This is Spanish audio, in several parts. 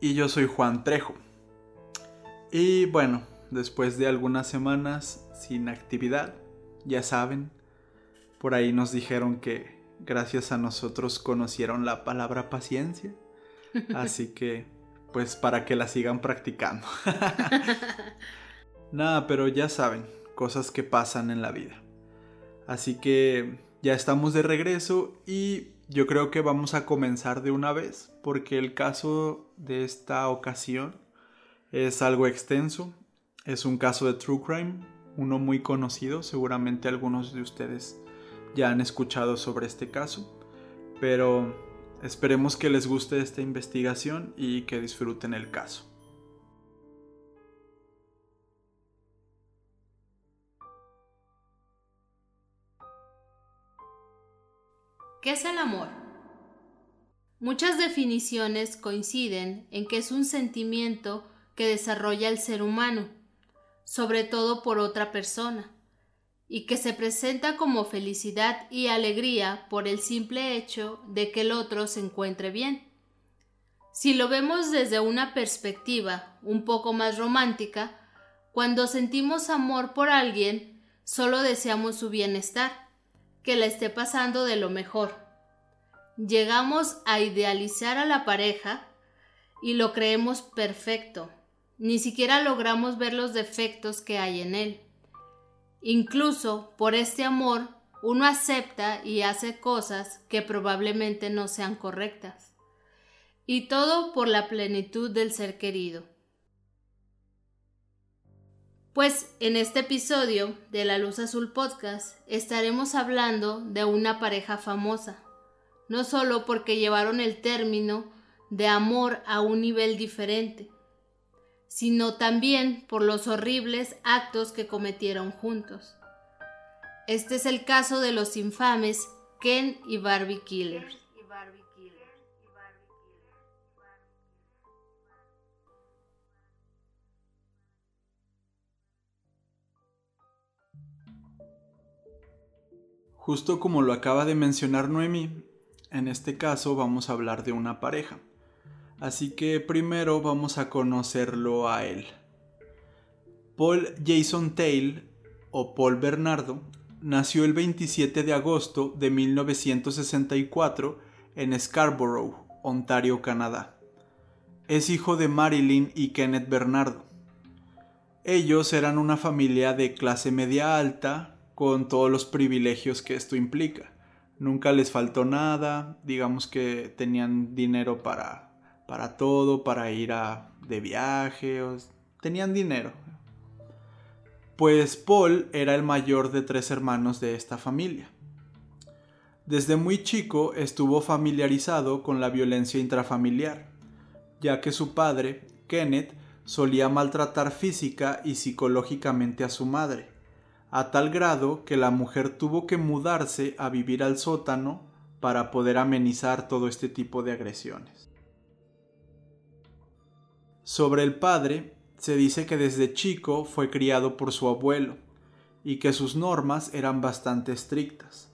Y yo soy Juan Trejo. Y bueno, después de algunas semanas sin actividad, ya saben, por ahí nos dijeron que gracias a nosotros conocieron la palabra paciencia. Así que, pues para que la sigan practicando. Nada, pero ya saben, cosas que pasan en la vida. Así que ya estamos de regreso y yo creo que vamos a comenzar de una vez porque el caso de esta ocasión es algo extenso. Es un caso de True Crime, uno muy conocido, seguramente algunos de ustedes ya han escuchado sobre este caso, pero esperemos que les guste esta investigación y que disfruten el caso. ¿Qué es el amor? Muchas definiciones coinciden en que es un sentimiento que desarrolla el ser humano, sobre todo por otra persona, y que se presenta como felicidad y alegría por el simple hecho de que el otro se encuentre bien. Si lo vemos desde una perspectiva un poco más romántica, cuando sentimos amor por alguien, solo deseamos su bienestar que la esté pasando de lo mejor. Llegamos a idealizar a la pareja y lo creemos perfecto. Ni siquiera logramos ver los defectos que hay en él. Incluso por este amor uno acepta y hace cosas que probablemente no sean correctas. Y todo por la plenitud del ser querido. Pues en este episodio de La Luz Azul Podcast estaremos hablando de una pareja famosa, no solo porque llevaron el término de amor a un nivel diferente, sino también por los horribles actos que cometieron juntos. Este es el caso de los infames Ken y Barbie Killers. Justo como lo acaba de mencionar Noemi, en este caso vamos a hablar de una pareja. Así que primero vamos a conocerlo a él. Paul Jason Tail, o Paul Bernardo, nació el 27 de agosto de 1964 en Scarborough, Ontario, Canadá. Es hijo de Marilyn y Kenneth Bernardo. Ellos eran una familia de clase media alta, con todos los privilegios que esto implica. Nunca les faltó nada, digamos que tenían dinero para, para todo, para ir a, de viaje, tenían dinero. Pues Paul era el mayor de tres hermanos de esta familia. Desde muy chico estuvo familiarizado con la violencia intrafamiliar, ya que su padre, Kenneth, solía maltratar física y psicológicamente a su madre a tal grado que la mujer tuvo que mudarse a vivir al sótano para poder amenizar todo este tipo de agresiones. Sobre el padre, se dice que desde chico fue criado por su abuelo y que sus normas eran bastante estrictas.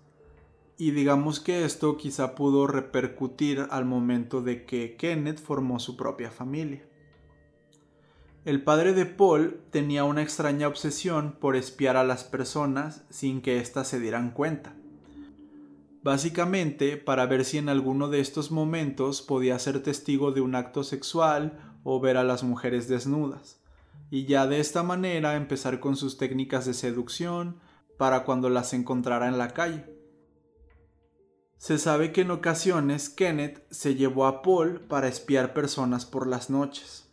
Y digamos que esto quizá pudo repercutir al momento de que Kenneth formó su propia familia. El padre de Paul tenía una extraña obsesión por espiar a las personas sin que éstas se dieran cuenta. Básicamente para ver si en alguno de estos momentos podía ser testigo de un acto sexual o ver a las mujeres desnudas, y ya de esta manera empezar con sus técnicas de seducción para cuando las encontrara en la calle. Se sabe que en ocasiones Kenneth se llevó a Paul para espiar personas por las noches.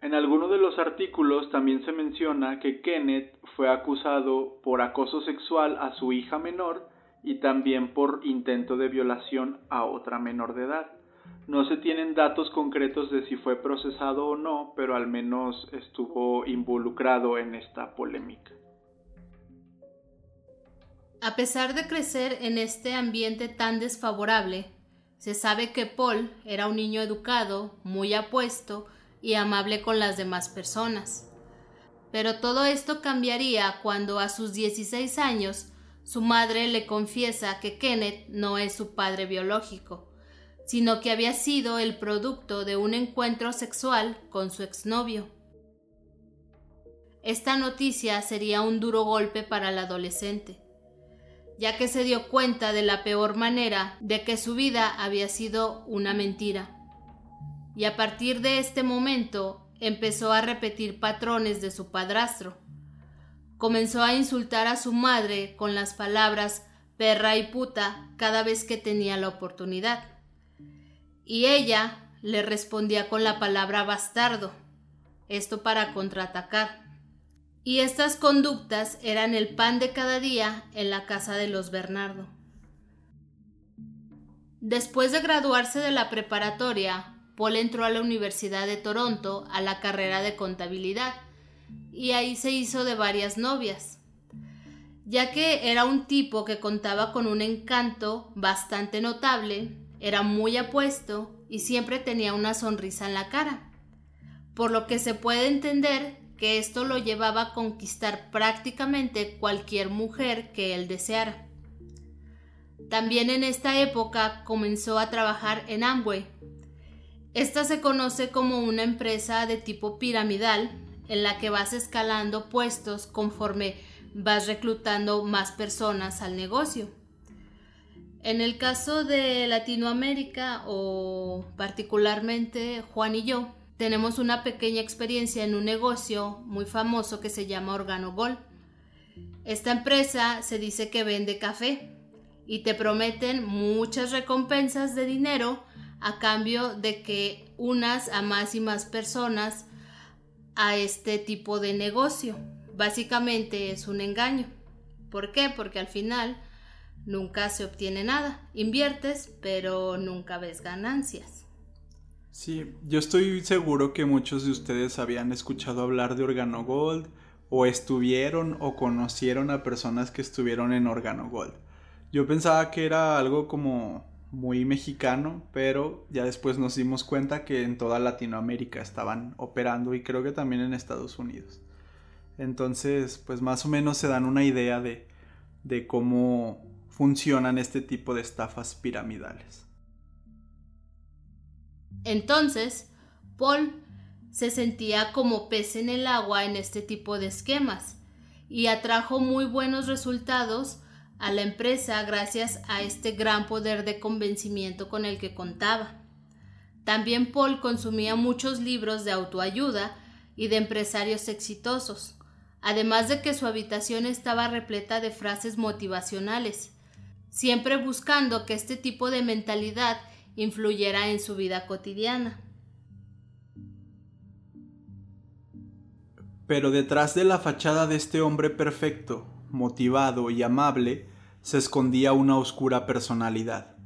En alguno de los artículos también se menciona que Kenneth fue acusado por acoso sexual a su hija menor y también por intento de violación a otra menor de edad, No se tienen datos concretos de si fue procesado o no, pero al menos estuvo involucrado en esta polémica. A pesar de crecer en este ambiente tan desfavorable, se sabe que Paul era un niño educado, muy apuesto y amable con las demás personas. Pero todo esto cambiaría cuando a sus 16 años su madre le confiesa que Kenneth no es su padre biológico sino que había sido el producto de un encuentro sexual con su exnovio. Esta noticia sería un duro golpe para el adolescente, ya que se dio cuenta de la peor manera de que su vida había sido una mentira. Y a partir de este momento empezó a repetir patrones de su padrastro. Comenzó a insultar a su madre con las palabras perra y puta cada vez que tenía la oportunidad y ella le respondía con la palabra bastardo, esto para contraatacar. Y estas conductas eran el pan de cada día en la casa de los Bernardo. Después de graduarse de la preparatoria, Paul entró a la Universidad de Toronto a la carrera de contabilidad y ahí se hizo de varias novias, ya que era un tipo que contaba con un encanto bastante notable era muy apuesto y siempre tenía una sonrisa en la cara, por lo que se puede entender que esto lo llevaba a conquistar prácticamente cualquier mujer que él deseara. También en esta época comenzó a trabajar en Amway. Esta se conoce como una empresa de tipo piramidal en la que vas escalando puestos conforme vas reclutando más personas al negocio. En el caso de Latinoamérica o particularmente Juan y yo, tenemos una pequeña experiencia en un negocio muy famoso que se llama Organogol. Esta empresa se dice que vende café y te prometen muchas recompensas de dinero a cambio de que unas a más y más personas a este tipo de negocio. Básicamente es un engaño. ¿Por qué? Porque al final nunca se obtiene nada. Inviertes, pero nunca ves ganancias. Sí, yo estoy seguro que muchos de ustedes habían escuchado hablar de Organogold o estuvieron o conocieron a personas que estuvieron en Organogold. Yo pensaba que era algo como muy mexicano, pero ya después nos dimos cuenta que en toda Latinoamérica estaban operando y creo que también en Estados Unidos. Entonces, pues más o menos se dan una idea de, de cómo funcionan este tipo de estafas piramidales. Entonces, Paul se sentía como pez en el agua en este tipo de esquemas y atrajo muy buenos resultados a la empresa gracias a este gran poder de convencimiento con el que contaba. También Paul consumía muchos libros de autoayuda y de empresarios exitosos, además de que su habitación estaba repleta de frases motivacionales siempre buscando que este tipo de mentalidad influyera en su vida cotidiana. Pero detrás de la fachada de este hombre perfecto, motivado y amable, se escondía una oscura personalidad.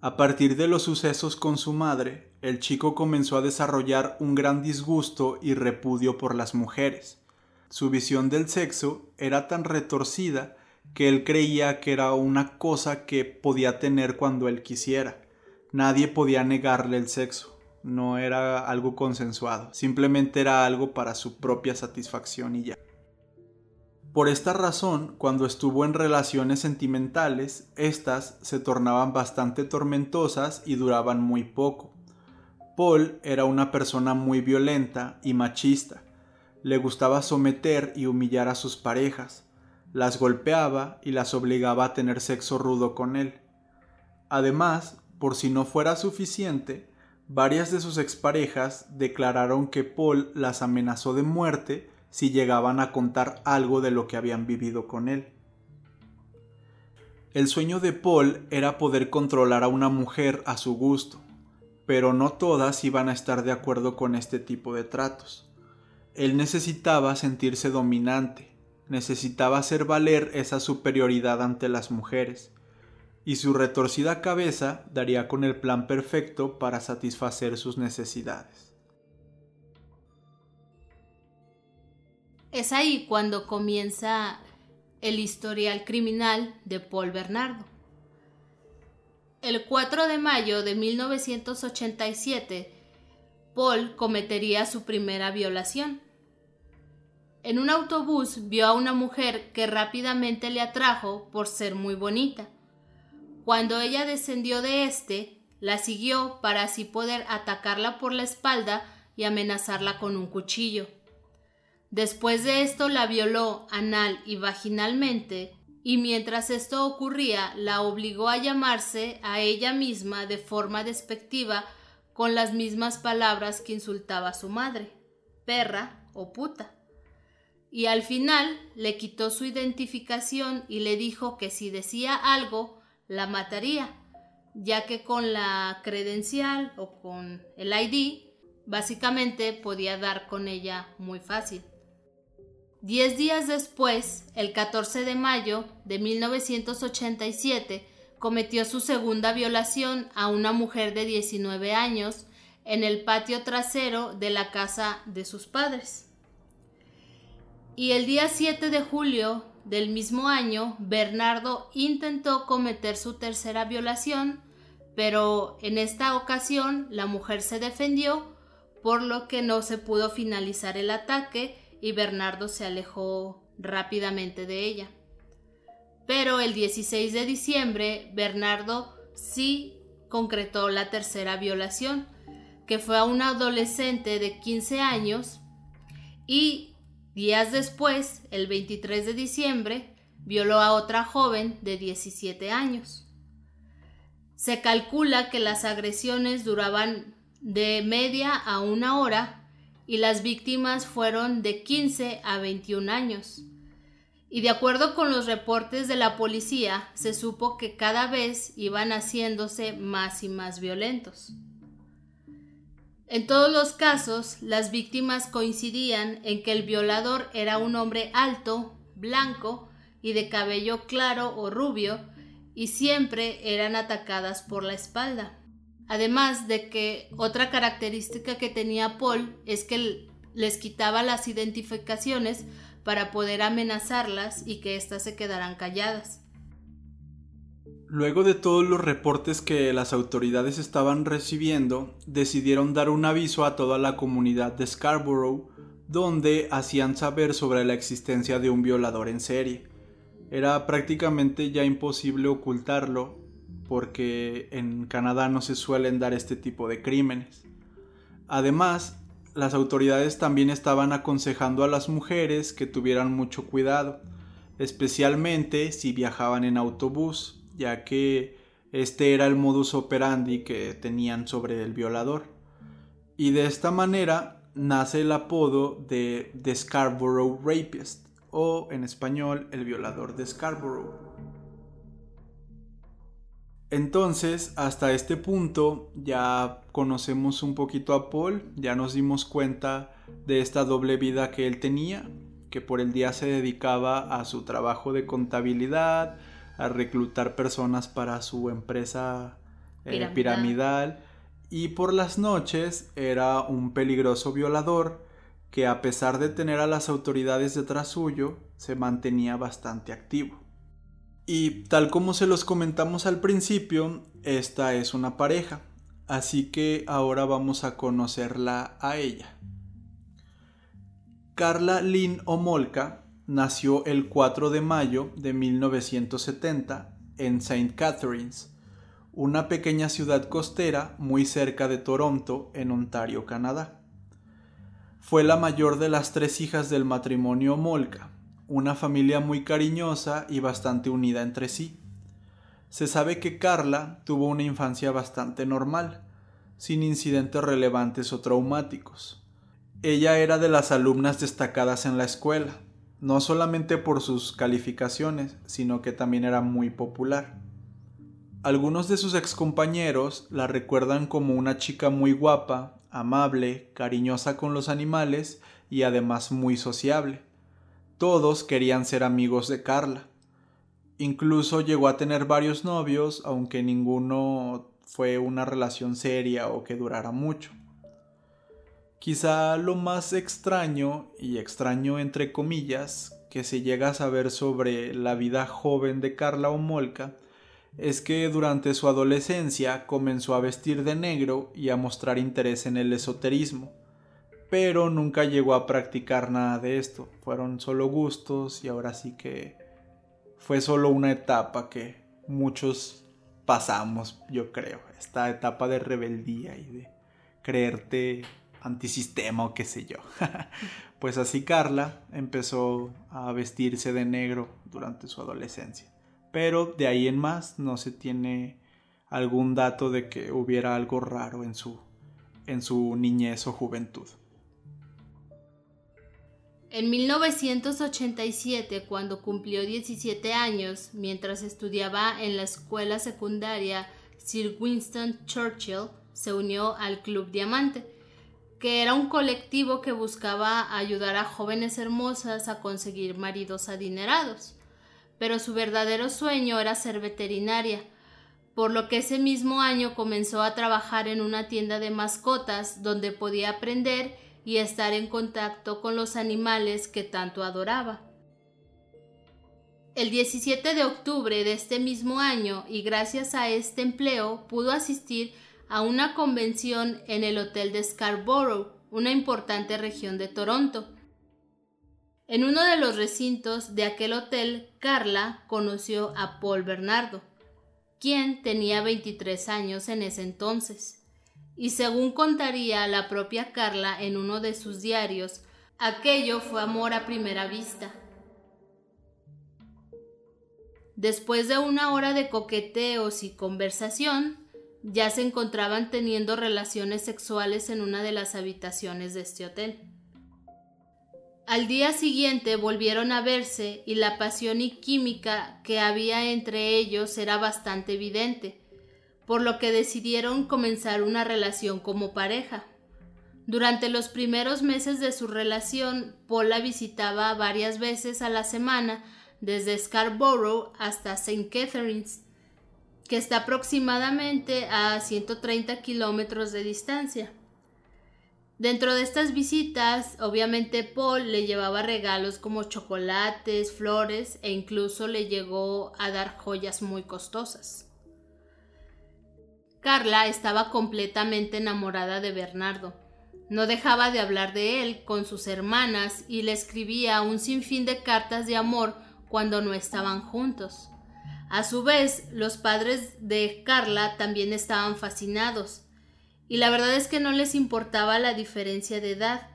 A partir de los sucesos con su madre, el chico comenzó a desarrollar un gran disgusto y repudio por las mujeres. Su visión del sexo era tan retorcida que él creía que era una cosa que podía tener cuando él quisiera. Nadie podía negarle el sexo, no era algo consensuado, simplemente era algo para su propia satisfacción y ya. Por esta razón, cuando estuvo en relaciones sentimentales, éstas se tornaban bastante tormentosas y duraban muy poco. Paul era una persona muy violenta y machista. Le gustaba someter y humillar a sus parejas las golpeaba y las obligaba a tener sexo rudo con él. Además, por si no fuera suficiente, varias de sus exparejas declararon que Paul las amenazó de muerte si llegaban a contar algo de lo que habían vivido con él. El sueño de Paul era poder controlar a una mujer a su gusto, pero no todas iban a estar de acuerdo con este tipo de tratos. Él necesitaba sentirse dominante, necesitaba hacer valer esa superioridad ante las mujeres, y su retorcida cabeza daría con el plan perfecto para satisfacer sus necesidades. Es ahí cuando comienza el historial criminal de Paul Bernardo. El 4 de mayo de 1987, Paul cometería su primera violación. En un autobús vio a una mujer que rápidamente le atrajo por ser muy bonita. Cuando ella descendió de éste, la siguió para así poder atacarla por la espalda y amenazarla con un cuchillo. Después de esto la violó anal y vaginalmente y mientras esto ocurría la obligó a llamarse a ella misma de forma despectiva con las mismas palabras que insultaba a su madre, perra o puta. Y al final le quitó su identificación y le dijo que si decía algo la mataría, ya que con la credencial o con el ID básicamente podía dar con ella muy fácil. Diez días después, el 14 de mayo de 1987, cometió su segunda violación a una mujer de 19 años en el patio trasero de la casa de sus padres. Y el día 7 de julio del mismo año, Bernardo intentó cometer su tercera violación, pero en esta ocasión la mujer se defendió, por lo que no se pudo finalizar el ataque y Bernardo se alejó rápidamente de ella. Pero el 16 de diciembre, Bernardo sí concretó la tercera violación, que fue a una adolescente de 15 años y Días después, el 23 de diciembre, violó a otra joven de 17 años. Se calcula que las agresiones duraban de media a una hora y las víctimas fueron de 15 a 21 años. Y de acuerdo con los reportes de la policía, se supo que cada vez iban haciéndose más y más violentos. En todos los casos, las víctimas coincidían en que el violador era un hombre alto, blanco y de cabello claro o rubio, y siempre eran atacadas por la espalda. Además de que otra característica que tenía Paul es que les quitaba las identificaciones para poder amenazarlas y que éstas se quedaran calladas. Luego de todos los reportes que las autoridades estaban recibiendo, decidieron dar un aviso a toda la comunidad de Scarborough, donde hacían saber sobre la existencia de un violador en serie. Era prácticamente ya imposible ocultarlo, porque en Canadá no se suelen dar este tipo de crímenes. Además, las autoridades también estaban aconsejando a las mujeres que tuvieran mucho cuidado, especialmente si viajaban en autobús, ya que este era el modus operandi que tenían sobre el violador. Y de esta manera nace el apodo de The Scarborough Rapist, o en español, el violador de Scarborough. Entonces, hasta este punto ya conocemos un poquito a Paul, ya nos dimos cuenta de esta doble vida que él tenía, que por el día se dedicaba a su trabajo de contabilidad, a reclutar personas para su empresa eh, piramidal. y por las noches era un peligroso violador que a pesar de tener a las autoridades detrás suyo, se mantenía bastante activo. Y tal como se los comentamos al principio, esta es una pareja, así que ahora vamos a conocerla a ella. Carla Lynn Omolka nació el 4 de mayo de 1970 en St. Catharines, una pequeña ciudad costera muy cerca de Toronto, en Ontario, Canadá. Fue la mayor de las tres hijas del matrimonio Molka, una familia muy cariñosa y bastante unida entre sí. Se sabe que Carla tuvo una infancia bastante normal, sin incidentes relevantes o traumáticos. Ella era de las alumnas destacadas en la escuela, no solamente por sus calificaciones, sino que también era muy popular. Algunos de sus excompañeros la recuerdan como una chica muy guapa, amable, cariñosa con los animales y además muy sociable. Todos querían ser amigos de Carla. Incluso llegó a tener varios novios, aunque ninguno fue una relación seria o que durara mucho. Quizá lo más extraño, y extraño entre comillas, que se llega a saber sobre la vida joven de Carla Omolka es que durante su adolescencia comenzó a vestir de negro y a mostrar interés en el esoterismo, pero nunca llegó a practicar nada de esto, fueron solo gustos y ahora sí que fue solo una etapa que muchos pasamos, yo creo, esta etapa de rebeldía y de creerte antisistema o qué sé yo. pues así Carla empezó a vestirse de negro durante su adolescencia pero de ahí en más no se tiene algún dato de que hubiera algo raro en su, en su niñez o juventud. En 1987, cuando cumplió 17 años, mientras estudiaba en la escuela secundaria Sir Winston Churchill, se unió al Club Diamante, que era un colectivo que buscaba ayudar a jóvenes hermosas a conseguir maridos adinerados. Pero su verdadero sueño era ser veterinaria, por lo que ese mismo año comenzó a trabajar en una tienda de mascotas donde podía aprender y estar en contacto con los animales que tanto adoraba. El 17 de octubre de este mismo año, y gracias a este empleo, pudo asistir a una convención en el Hotel de Scarborough, una importante región de Toronto, en uno de los recintos de aquel hotel, Carla conoció a Paul Bernardo, quien tenía 23 años en ese entonces. Y según contaría la propia Carla en uno de sus diarios, aquello fue amor a primera vista. Después de una hora de coqueteos y conversación, ya se encontraban teniendo relaciones sexuales en una de las habitaciones de este hotel. Al día siguiente volvieron a verse y la pasión y química que había entre ellos era bastante evidente, por lo que decidieron comenzar una relación como pareja. Durante los primeros meses de su relación, Paul la visitaba varias veces a la semana desde Scarborough hasta St. Catharines, que está aproximadamente a 130 kilómetros de distancia. Dentro de estas visitas, obviamente Paul le llevaba regalos como chocolates, flores e incluso le llegó a dar joyas muy costosas. Carla estaba completamente enamorada de Bernardo. No dejaba de hablar de él con sus hermanas y le escribía un sinfín de cartas de amor cuando no estaban juntos. A su vez, los padres de Carla también estaban fascinados y la verdad es que no les importaba la diferencia de edad,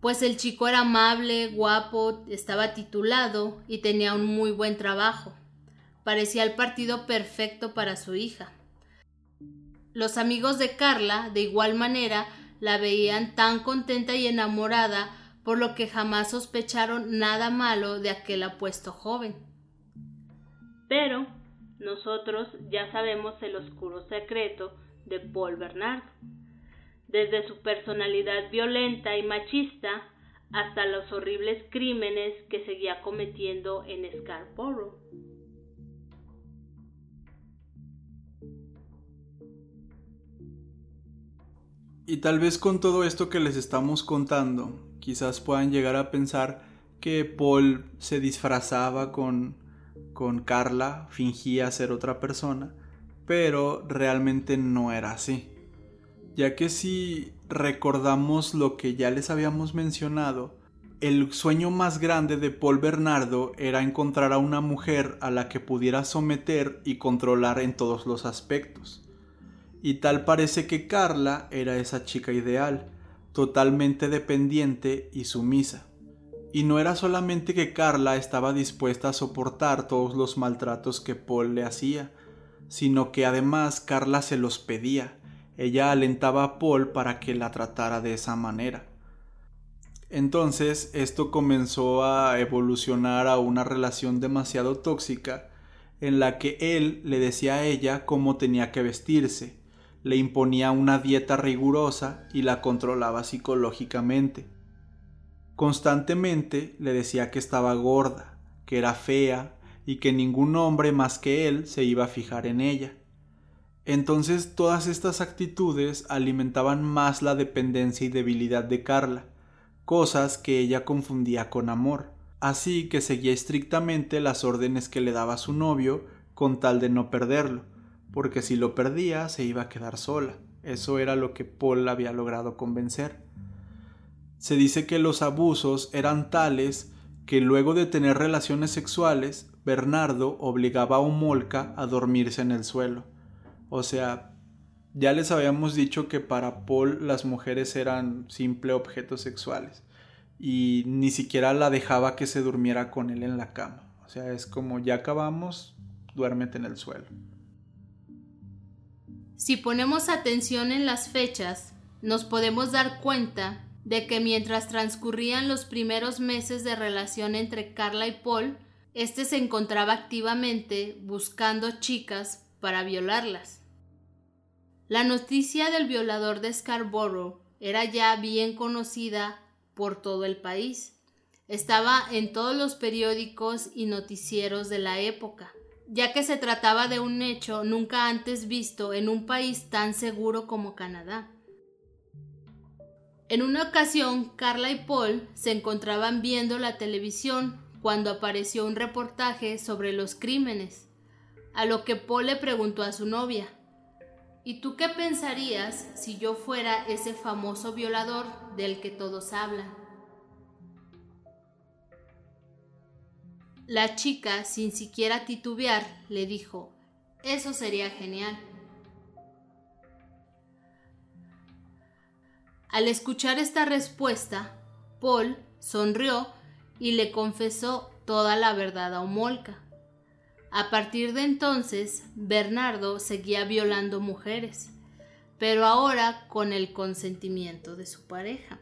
pues el chico era amable, guapo, estaba titulado y tenía un muy buen trabajo. Parecía el partido perfecto para su hija. Los amigos de Carla, de igual manera, la veían tan contenta y enamorada, por lo que jamás sospecharon nada malo de aquel apuesto joven. Pero nosotros ya sabemos el oscuro secreto de Paul Bernardo, desde su personalidad violenta y machista hasta los horribles crímenes que seguía cometiendo en Scarborough. Y tal vez con todo esto que les estamos contando, quizás puedan llegar a pensar que Paul se disfrazaba con, con Carla, fingía ser otra persona, pero realmente no era así. Ya que si recordamos lo que ya les habíamos mencionado, el sueño más grande de Paul Bernardo era encontrar a una mujer a la que pudiera someter y controlar en todos los aspectos. Y tal parece que Carla era esa chica ideal, totalmente dependiente y sumisa. Y no era solamente que Carla estaba dispuesta a soportar todos los maltratos que Paul le hacía, sino que además Carla se los pedía. Ella alentaba a Paul para que la tratara de esa manera. Entonces esto comenzó a evolucionar a una relación demasiado tóxica en la que él le decía a ella cómo tenía que vestirse, le imponía una dieta rigurosa y la controlaba psicológicamente. Constantemente le decía que estaba gorda, que era fea y que ningún hombre más que él se iba a fijar en ella. Entonces todas estas actitudes alimentaban más la dependencia y debilidad de Carla, cosas que ella confundía con amor, así que seguía estrictamente las órdenes que le daba su novio con tal de no perderlo, porque si lo perdía se iba a quedar sola. Eso era lo que Paul había logrado convencer. Se dice que los abusos eran tales que luego de tener relaciones sexuales, Bernardo obligaba a Homolka a dormirse en el suelo. O sea, ya les habíamos dicho que para Paul las mujeres eran simple objetos sexuales y ni siquiera la dejaba que se durmiera con él en la cama. O sea, es como ya acabamos, duérmete en el suelo. Si ponemos atención en las fechas, nos podemos dar cuenta de que mientras transcurrían los primeros meses de relación entre Carla y Paul, este se encontraba activamente buscando chicas para violarlas. La noticia del violador de Scarborough era ya bien conocida por todo el país. Estaba en todos los periódicos y noticieros de la época, ya que se trataba de un hecho nunca antes visto en un país tan seguro como Canadá. En una ocasión, Carla y Paul se encontraban viendo la televisión cuando apareció un reportaje sobre los crímenes, a lo que Paul le preguntó a su novia, ¿Y tú qué pensarías si yo fuera ese famoso violador del que todos hablan? La chica, sin siquiera titubear, le dijo, eso sería genial. Al escuchar esta respuesta, Paul sonrió y le confesó toda la verdad a Homolka. A partir de entonces, Bernardo seguía violando mujeres, pero ahora con el consentimiento de su pareja.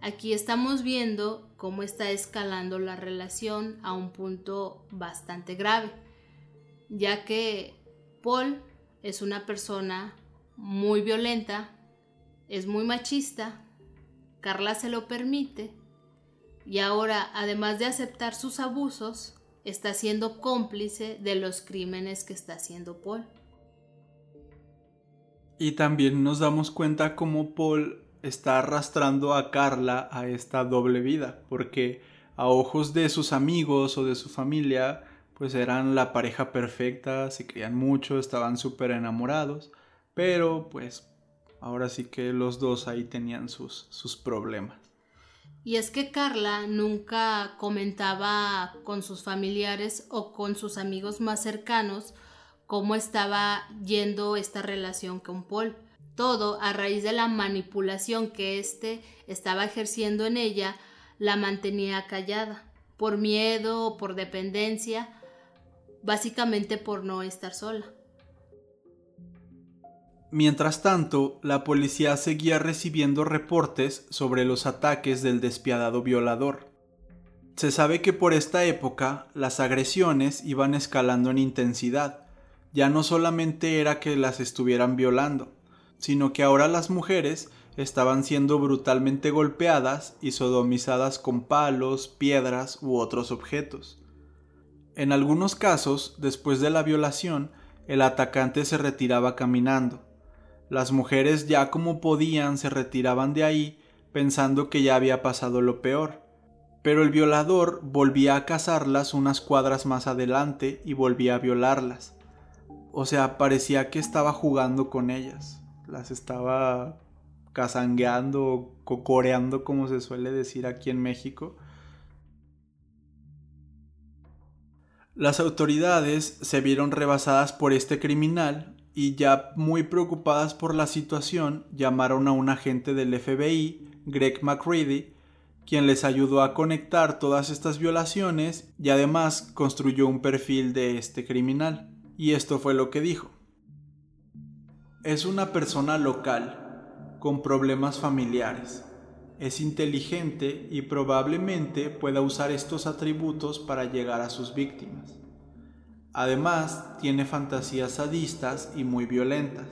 Aquí estamos viendo cómo está escalando la relación a un punto bastante grave, ya que Paul es una persona muy violenta, es muy machista, Carla se lo permite, y ahora, además de aceptar sus abusos, está siendo cómplice de los crímenes que está haciendo Paul. Y también nos damos cuenta cómo Paul está arrastrando a Carla a esta doble vida, porque a ojos de sus amigos o de su familia, pues eran la pareja perfecta, se querían mucho, estaban súper enamorados, pero pues ahora sí que los dos ahí tenían sus, sus problemas. Y es que Carla nunca comentaba con sus familiares o con sus amigos más cercanos cómo estaba yendo esta relación con Paul. Todo a raíz de la manipulación que éste estaba ejerciendo en ella, la mantenía callada, por miedo o por dependencia, básicamente por no estar sola. Mientras tanto, la policía seguía recibiendo reportes sobre los ataques del despiadado violador. Se sabe que por esta época las agresiones iban escalando en intensidad. Ya no solamente era que las estuvieran violando, sino que ahora las mujeres estaban siendo brutalmente golpeadas y sodomizadas con palos, piedras u otros objetos. En algunos casos, después de la violación, el atacante se retiraba caminando, las mujeres ya como podían se retiraban de ahí pensando que ya había pasado lo peor. Pero el violador volvía a cazarlas unas cuadras más adelante y volvía a violarlas. O sea, parecía que estaba jugando con ellas. Las estaba cazangueando o cocoreando como se suele decir aquí en México. Las autoridades se vieron rebasadas por este criminal y ya muy preocupadas por la situación llamaron a un agente del FBI, Greg McCready, quien les ayudó a conectar todas estas violaciones y además construyó un perfil de este criminal. Y esto fue lo que dijo. Es una persona local, con problemas familiares. Es inteligente y probablemente pueda usar estos atributos para llegar a sus víctimas. Además, tiene fantasías sadistas y muy violentas.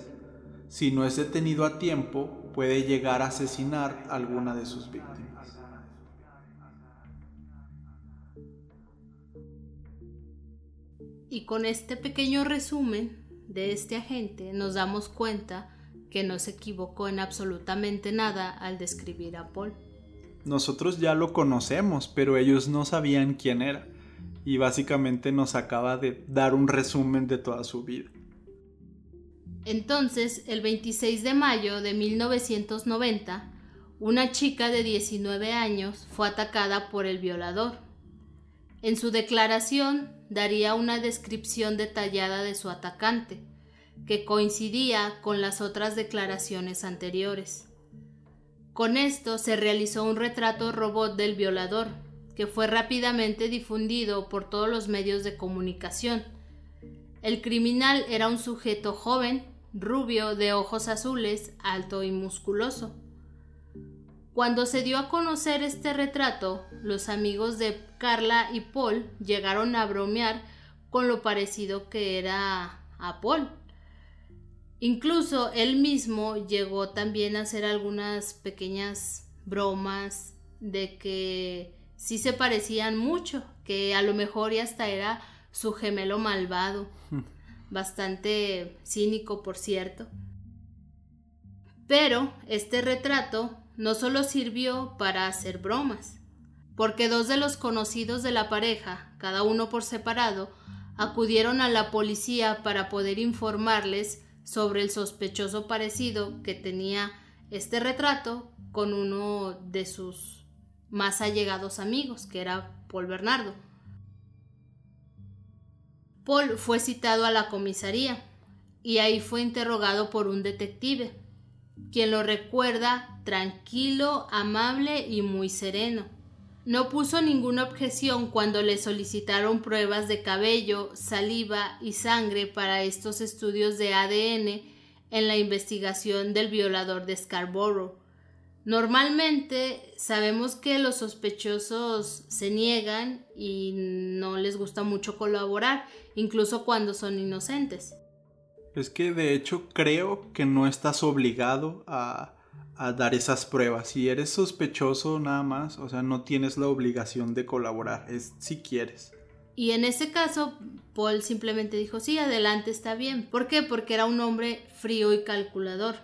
Si no es detenido a tiempo, puede llegar a asesinar a alguna de sus víctimas. Y con este pequeño resumen de este agente nos damos cuenta que no se equivocó en absolutamente nada al describir a Paul. Nosotros ya lo conocemos, pero ellos no sabían quién era. Y básicamente nos acaba de dar un resumen de toda su vida. Entonces, el 26 de mayo de 1990, una chica de 19 años fue atacada por el violador. En su declaración daría una descripción detallada de su atacante, que coincidía con las otras declaraciones anteriores. Con esto se realizó un retrato robot del violador, que fue rápidamente difundido por todos los medios de comunicación. El criminal era un sujeto joven, rubio, de ojos azules, alto y musculoso. Cuando se dio a conocer este retrato, los amigos de Carla y Paul llegaron a bromear con lo parecido que era a Paul. Incluso él mismo llegó también a hacer algunas pequeñas bromas de que sí se parecían mucho, que a lo mejor y hasta era su gemelo malvado, bastante cínico por cierto. Pero este retrato no solo sirvió para hacer bromas, porque dos de los conocidos de la pareja, cada uno por separado, acudieron a la policía para poder informarles sobre el sospechoso parecido que tenía este retrato con uno de sus más allegados amigos, que era Paul Bernardo. Paul fue citado a la comisaría y ahí fue interrogado por un detective, quien lo recuerda tranquilo, amable y muy sereno. No puso ninguna objeción cuando le solicitaron pruebas de cabello, saliva y sangre para estos estudios de ADN en la investigación del violador de Scarborough. Normalmente sabemos que los sospechosos se niegan y no les gusta mucho colaborar, incluso cuando son inocentes. Es que de hecho creo que no estás obligado a dar esas pruebas. Si eres sospechoso nada más, o sea, no tienes la obligación de colaborar, es si quieres. Y en ese caso, Paul simplemente dijo, sí, adelante, está bien. ¿Por qué? Porque era un hombre frío y calculador.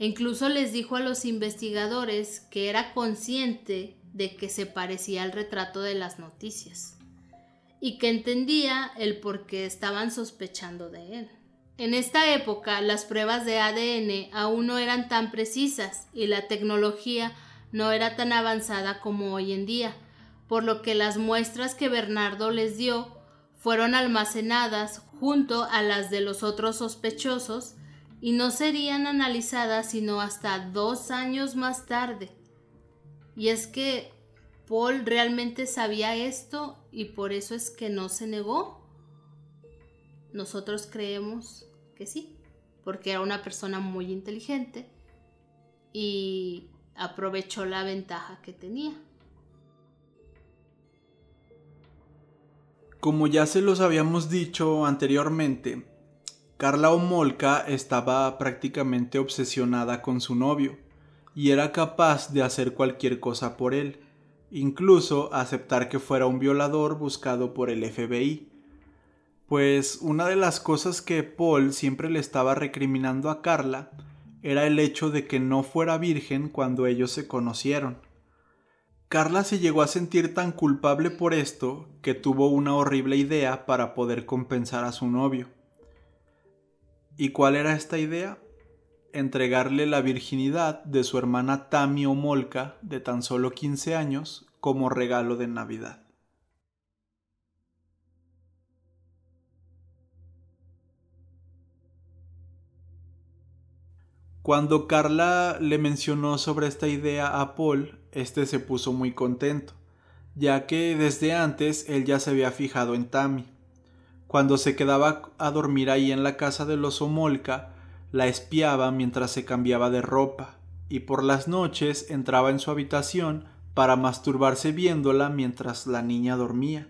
E incluso les dijo a los investigadores que era consciente de que se parecía al retrato de las noticias y que entendía el por qué estaban sospechando de él. En esta época las pruebas de ADN aún no eran tan precisas y la tecnología no era tan avanzada como hoy en día, por lo que las muestras que Bernardo les dio fueron almacenadas junto a las de los otros sospechosos y no serían analizadas sino hasta dos años más tarde. Y es que Paul realmente sabía esto y por eso es que no se negó. Nosotros creemos que sí, porque era una persona muy inteligente y aprovechó la ventaja que tenía. Como ya se los habíamos dicho anteriormente, Carla Omolka estaba prácticamente obsesionada con su novio y era capaz de hacer cualquier cosa por él, incluso aceptar que fuera un violador buscado por el FBI pues una de las cosas que Paul siempre le estaba recriminando a Carla era el hecho de que no fuera virgen cuando ellos se conocieron. Carla se llegó a sentir tan culpable por esto que tuvo una horrible idea para poder compensar a su novio. ¿Y cuál era esta idea? Entregarle la virginidad de su hermana Tammy Molka, de tan solo 15 años, como regalo de Navidad. Cuando Carla le mencionó sobre esta idea a Paul, este se puso muy contento, ya que desde antes él ya se había fijado en Tammy. Cuando se quedaba a dormir ahí en la casa de los Omolka, la espiaba mientras se cambiaba de ropa, y por las noches entraba en su habitación para masturbarse viéndola mientras la niña dormía.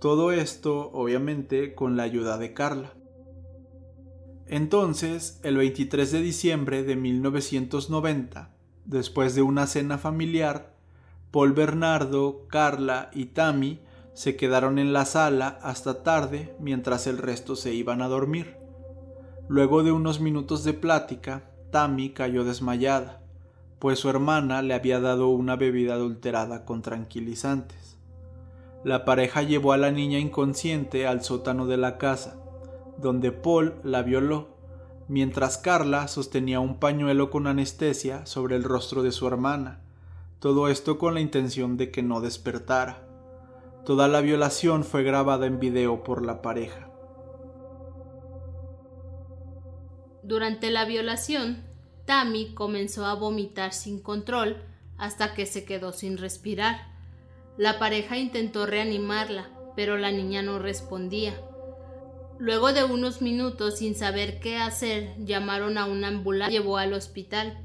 Todo esto, obviamente, con la ayuda de Carla. Entonces, el 23 de diciembre de 1990, después de una cena familiar, Paul Bernardo, Carla y Tammy se quedaron en la sala hasta tarde mientras el resto se iban a dormir. Luego de unos minutos de plática, Tammy cayó desmayada, pues su hermana le había dado una bebida adulterada con tranquilizantes. La pareja llevó a la niña inconsciente al sótano de la casa, donde Paul la violó, mientras Carla sostenía un pañuelo con anestesia sobre el rostro de su hermana, todo esto con la intención de que no despertara. Toda la violación fue grabada en video por la pareja. Durante la violación, Tammy comenzó a vomitar sin control hasta que se quedó sin respirar. La pareja intentó reanimarla, pero la niña no respondía. Luego de unos minutos sin saber qué hacer, llamaron a una ambulancia y llevó al hospital.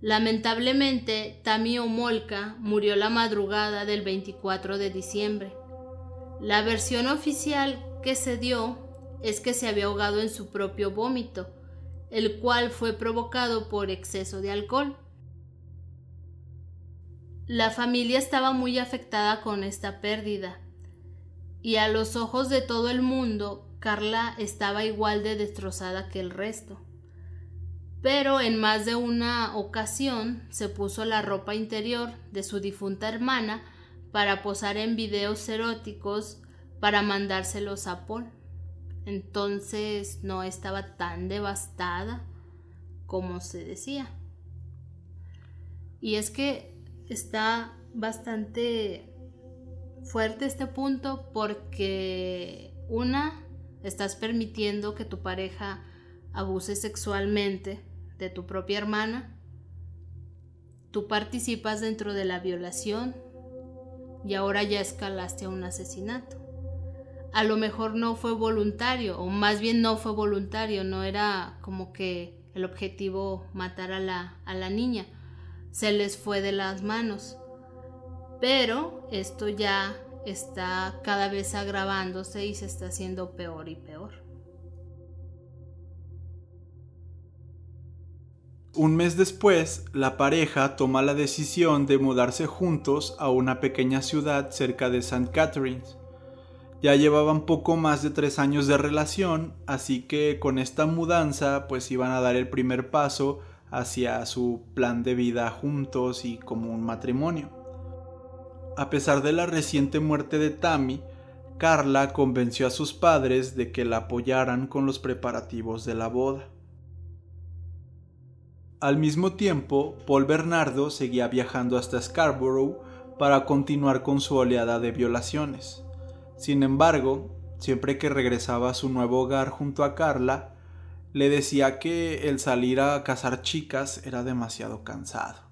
Lamentablemente, Tammy Omolka murió la madrugada del 24 de diciembre. La versión oficial que se dio es que se había ahogado en su propio vómito, el cual fue provocado por exceso de alcohol. La familia estaba muy afectada con esta pérdida, y a los ojos de todo el mundo, Carla estaba igual de destrozada que el resto pero en más de una ocasión se puso la ropa interior de su difunta hermana para posar en videos eróticos para mandárselos a Paul. Entonces no estaba tan devastada como se decía. Y es que está bastante fuerte este punto porque una, estás permitiendo que tu pareja abuse sexualmente de tu propia hermana, tú participas dentro de la violación y ahora ya escalaste a un asesinato. A lo mejor no fue voluntario, o más bien no fue voluntario, no era como que el objetivo matar a la, a la niña, se les fue de las manos. Pero esto ya está cada vez agravándose y se está haciendo peor y peor. Un mes después, la pareja toma la decisión de mudarse juntos a una pequeña ciudad cerca de St. Catharines. Ya llevaban poco más de tres años de relación, así que con esta mudanza pues iban a dar el primer paso hacia su plan de vida juntos y como un matrimonio. A pesar de la reciente muerte de Tammy, Carla convenció a sus padres de que la apoyaran con los preparativos de la boda. Al mismo tiempo, Paul Bernardo seguía viajando hasta Scarborough para continuar con su oleada de violaciones. Sin embargo, siempre que regresaba a su nuevo hogar junto a Carla, le decía que el salir a cazar chicas era demasiado cansado,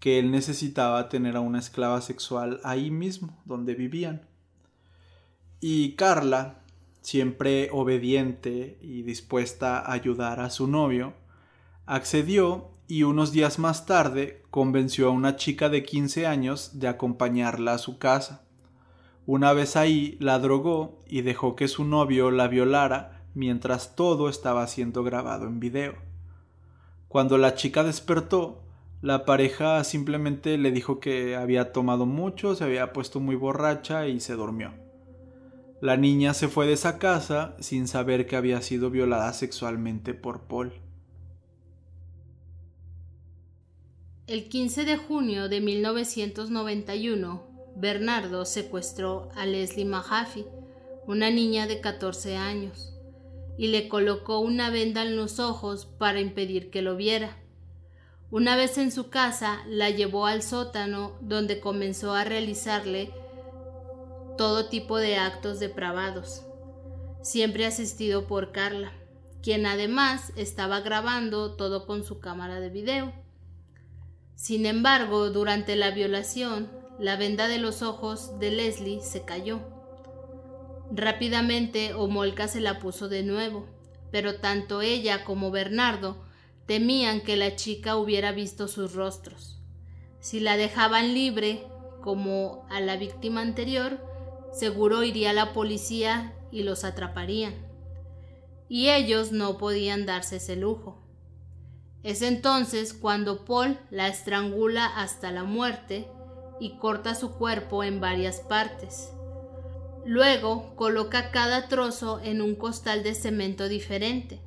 que él necesitaba tener a una esclava sexual ahí mismo, donde vivían. Y Carla, siempre obediente y dispuesta a ayudar a su novio, Accedió y unos días más tarde convenció a una chica de 15 años de acompañarla a su casa. Una vez ahí la drogó y dejó que su novio la violara mientras todo estaba siendo grabado en video. Cuando la chica despertó, la pareja simplemente le dijo que había tomado mucho, se había puesto muy borracha y se durmió. La niña se fue de esa casa sin saber que había sido violada sexualmente por Paul. El 15 de junio de 1991, Bernardo secuestró a Leslie Mahaffey, una niña de 14 años, y le colocó una venda en los ojos para impedir que lo viera. Una vez en su casa, la llevó al sótano donde comenzó a realizarle todo tipo de actos depravados, siempre asistido por Carla, quien además estaba grabando todo con su cámara de video. Sin embargo, durante la violación, la venda de los ojos de Leslie se cayó. Rápidamente Omolka se la puso de nuevo, pero tanto ella como Bernardo temían que la chica hubiera visto sus rostros. Si la dejaban libre, como a la víctima anterior, seguro iría la policía y los atraparían. Y ellos no podían darse ese lujo. Es entonces cuando Paul la estrangula hasta la muerte y corta su cuerpo en varias partes. Luego coloca cada trozo en un costal de cemento diferente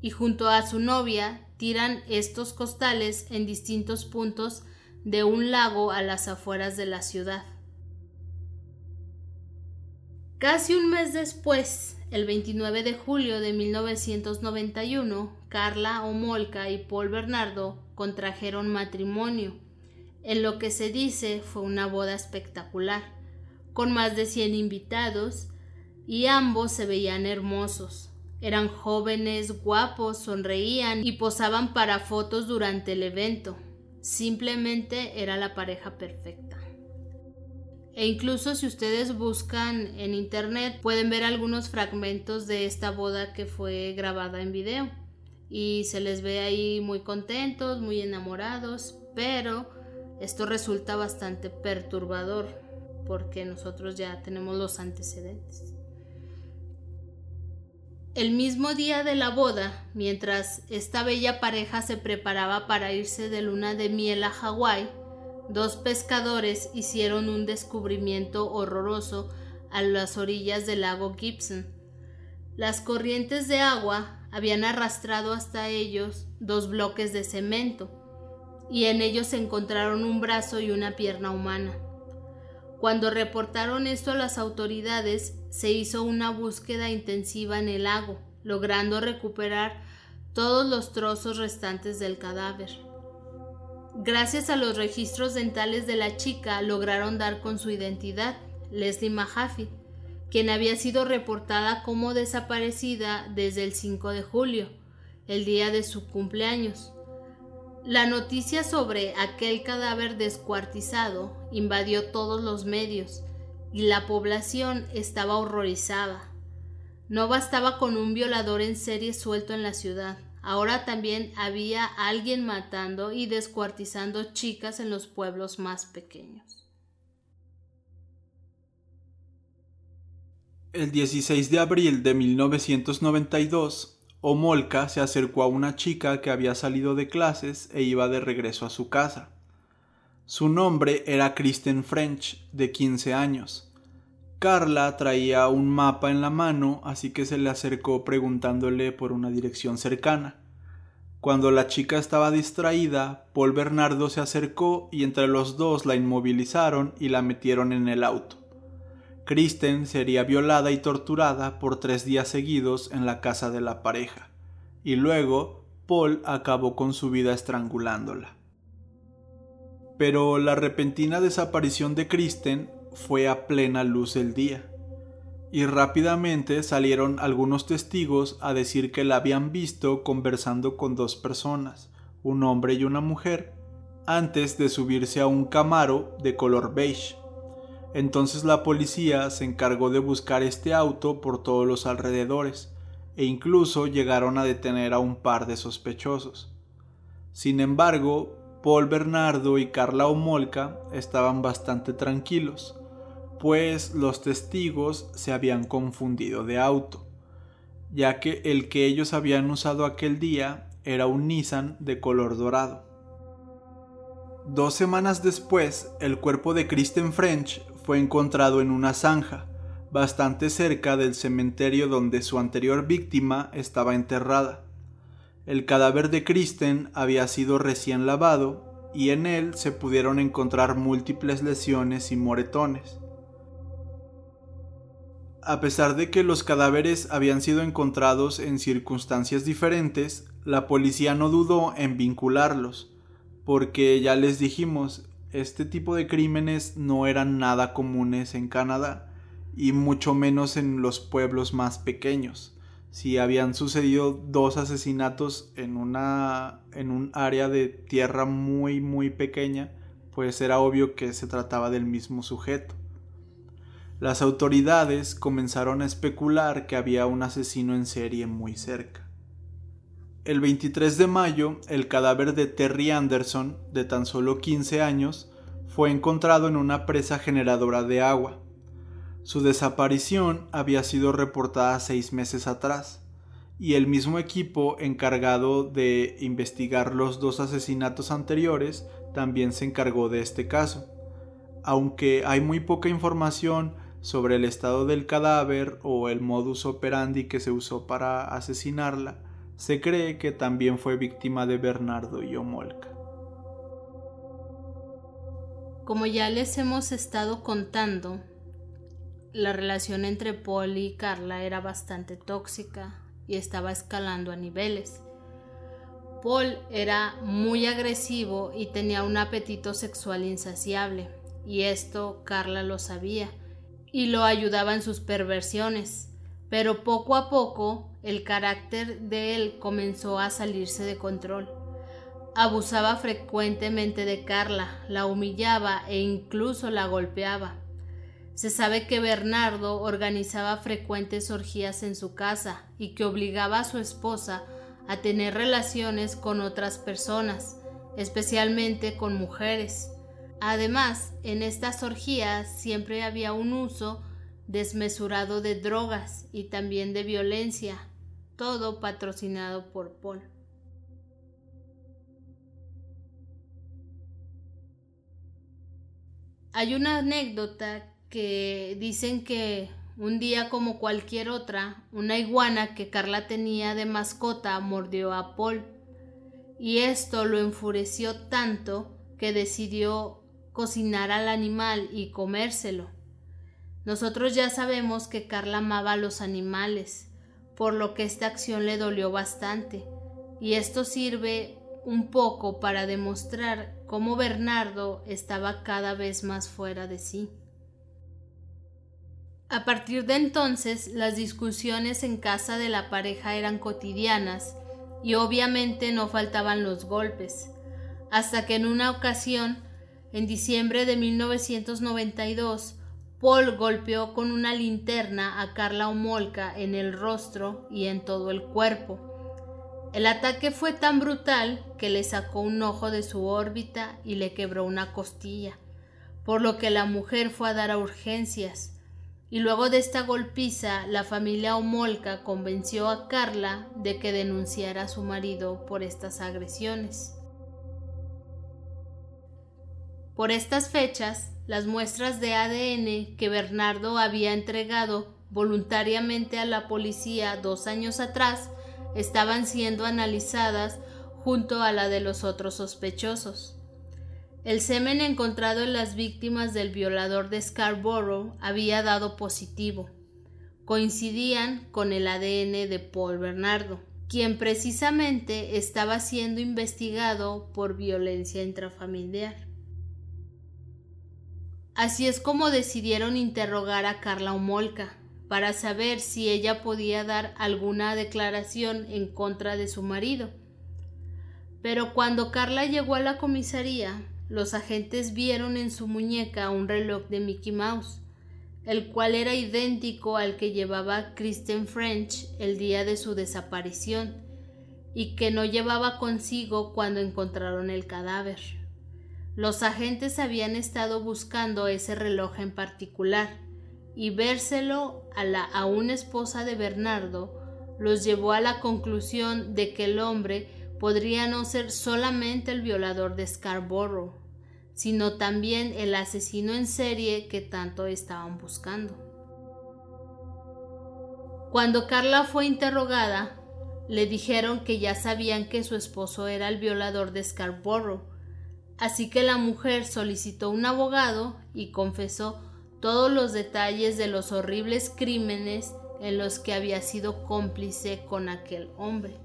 y junto a su novia tiran estos costales en distintos puntos de un lago a las afueras de la ciudad. Casi un mes después, el 29 de julio de 1991, Carla Omolka y Paul Bernardo contrajeron matrimonio. En lo que se dice fue una boda espectacular, con más de 100 invitados, y ambos se veían hermosos. Eran jóvenes, guapos, sonreían y posaban para fotos durante el evento. Simplemente era la pareja perfecta. E incluso si ustedes buscan en internet pueden ver algunos fragmentos de esta boda que fue grabada en video. Y se les ve ahí muy contentos, muy enamorados, pero esto resulta bastante perturbador porque nosotros ya tenemos los antecedentes. El mismo día de la boda, mientras esta bella pareja se preparaba para irse de luna de miel a Hawái, dos pescadores hicieron un descubrimiento horroroso a las orillas del lago Gibson. Las corrientes de agua habían arrastrado hasta ellos dos bloques de cemento, y en ellos se encontraron un brazo y una pierna humana. Cuando reportaron esto a las autoridades, se hizo una búsqueda intensiva en el lago, logrando recuperar todos los trozos restantes del cadáver. Gracias a los registros dentales de la chica lograron dar con su identidad, Leslie Mahaffey, quien había sido reportada como desaparecida desde el 5 de julio, el día de su cumpleaños. La noticia sobre aquel cadáver descuartizado invadió todos los medios y la población estaba horrorizada. No bastaba con un violador en serie suelto en la ciudad, ahora también había alguien matando y descuartizando chicas en los pueblos más pequeños. El 16 de abril de 1992, Omolka se acercó a una chica que había salido de clases e iba de regreso a su casa. Su nombre era Kristen French, de 15 años. Carla traía un mapa en la mano, así que se le acercó preguntándole por una dirección cercana. Cuando la chica estaba distraída, Paul Bernardo se acercó y entre los dos la inmovilizaron y la metieron en el auto. Kristen sería violada y torturada por tres días seguidos en la casa de la pareja, y luego Paul acabó con su vida estrangulándola. Pero la repentina desaparición de Kristen fue a plena luz del día, y rápidamente salieron algunos testigos a decir que la habían visto conversando con dos personas, un hombre y una mujer, antes de subirse a un camaro de color beige entonces la policía se encargó de buscar este auto por todos los alrededores e incluso llegaron a detener a un par de sospechosos. Sin embargo, Paul Bernardo y Carla Omolka estaban bastante tranquilos, pues los testigos se habían confundido de auto, ya que el que ellos habían usado aquel día era un Nissan de color dorado. Dos semanas después, el cuerpo de Kristen French fue encontrado en una zanja, bastante cerca del cementerio donde su anterior víctima estaba enterrada. El cadáver de Kristen había sido recién lavado y en él se pudieron encontrar múltiples lesiones y moretones. A pesar de que los cadáveres habían sido encontrados en circunstancias diferentes, la policía no dudó en vincularlos, porque ya les dijimos, este tipo de crímenes no eran nada comunes en Canadá y mucho menos en los pueblos más pequeños. Si habían sucedido dos asesinatos en una en un área de tierra muy muy pequeña, pues era obvio que se trataba del mismo sujeto. Las autoridades comenzaron a especular que había un asesino en serie muy cerca. El 23 de mayo, el cadáver de Terry Anderson, de tan solo 15 años, fue encontrado en una presa generadora de agua. Su desaparición había sido reportada seis meses atrás, y el mismo equipo encargado de investigar los dos asesinatos anteriores también se encargó de este caso. Aunque hay muy poca información sobre el estado del cadáver o el modus operandi que se usó para asesinarla, se cree que también fue víctima de Bernardo y Omolka. Como ya les hemos estado contando, la relación entre Paul y Carla era bastante tóxica y estaba escalando a niveles. Paul era muy agresivo y tenía un apetito sexual insaciable, y esto Carla lo sabía y lo ayudaba en sus perversiones. Pero poco a poco el carácter de él comenzó a salirse de control. Abusaba frecuentemente de Carla, la humillaba e incluso la golpeaba. Se sabe que Bernardo organizaba frecuentes orgías en su casa y que obligaba a su esposa a tener relaciones con otras personas, especialmente con mujeres. Además, en estas orgías siempre había un uso desmesurado de drogas y también de violencia, todo patrocinado por Paul. Hay una anécdota que dicen que un día como cualquier otra, una iguana que Carla tenía de mascota mordió a Paul y esto lo enfureció tanto que decidió cocinar al animal y comérselo. Nosotros ya sabemos que Carla amaba a los animales, por lo que esta acción le dolió bastante, y esto sirve un poco para demostrar cómo Bernardo estaba cada vez más fuera de sí. A partir de entonces, las discusiones en casa de la pareja eran cotidianas y obviamente no faltaban los golpes, hasta que en una ocasión, en diciembre de 1992, Paul golpeó con una linterna a Carla Homolka en el rostro y en todo el cuerpo. El ataque fue tan brutal que le sacó un ojo de su órbita y le quebró una costilla, por lo que la mujer fue a dar a urgencias. Y luego de esta golpiza, la familia Homolka convenció a Carla de que denunciara a su marido por estas agresiones. Por estas fechas, las muestras de ADN que Bernardo había entregado voluntariamente a la policía dos años atrás estaban siendo analizadas junto a la de los otros sospechosos. El semen encontrado en las víctimas del violador de Scarborough había dado positivo. Coincidían con el ADN de Paul Bernardo, quien precisamente estaba siendo investigado por violencia intrafamiliar. Así es como decidieron interrogar a Carla Homolka para saber si ella podía dar alguna declaración en contra de su marido. Pero cuando Carla llegó a la comisaría, los agentes vieron en su muñeca un reloj de Mickey Mouse, el cual era idéntico al que llevaba Kristen French el día de su desaparición y que no llevaba consigo cuando encontraron el cadáver. Los agentes habían estado buscando ese reloj en particular y vérselo a la aún esposa de Bernardo los llevó a la conclusión de que el hombre podría no ser solamente el violador de Scarborough, sino también el asesino en serie que tanto estaban buscando. Cuando Carla fue interrogada, le dijeron que ya sabían que su esposo era el violador de Scarborough, Así que la mujer solicitó un abogado y confesó todos los detalles de los horribles crímenes en los que había sido cómplice con aquel hombre.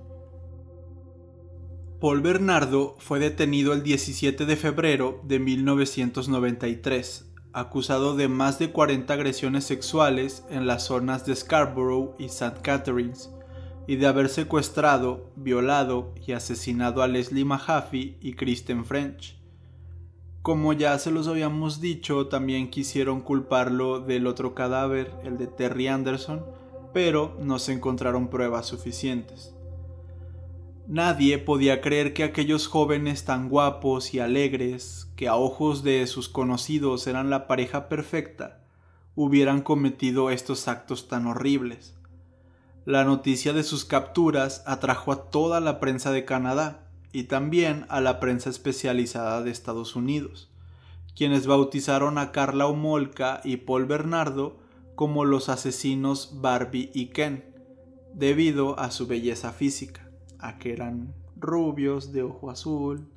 Paul Bernardo fue detenido el 17 de febrero de 1993, acusado de más de 40 agresiones sexuales en las zonas de Scarborough y St. Catharines, y de haber secuestrado, violado y asesinado a Leslie Mahaffey y Kristen French. Como ya se los habíamos dicho, también quisieron culparlo del otro cadáver, el de Terry Anderson, pero no se encontraron pruebas suficientes. Nadie podía creer que aquellos jóvenes tan guapos y alegres, que a ojos de sus conocidos eran la pareja perfecta, hubieran cometido estos actos tan horribles. La noticia de sus capturas atrajo a toda la prensa de Canadá, y también a la prensa especializada de Estados Unidos, quienes bautizaron a Carla Homolka y Paul Bernardo como los asesinos Barbie y Ken, debido a su belleza física, a que eran rubios, de ojo azul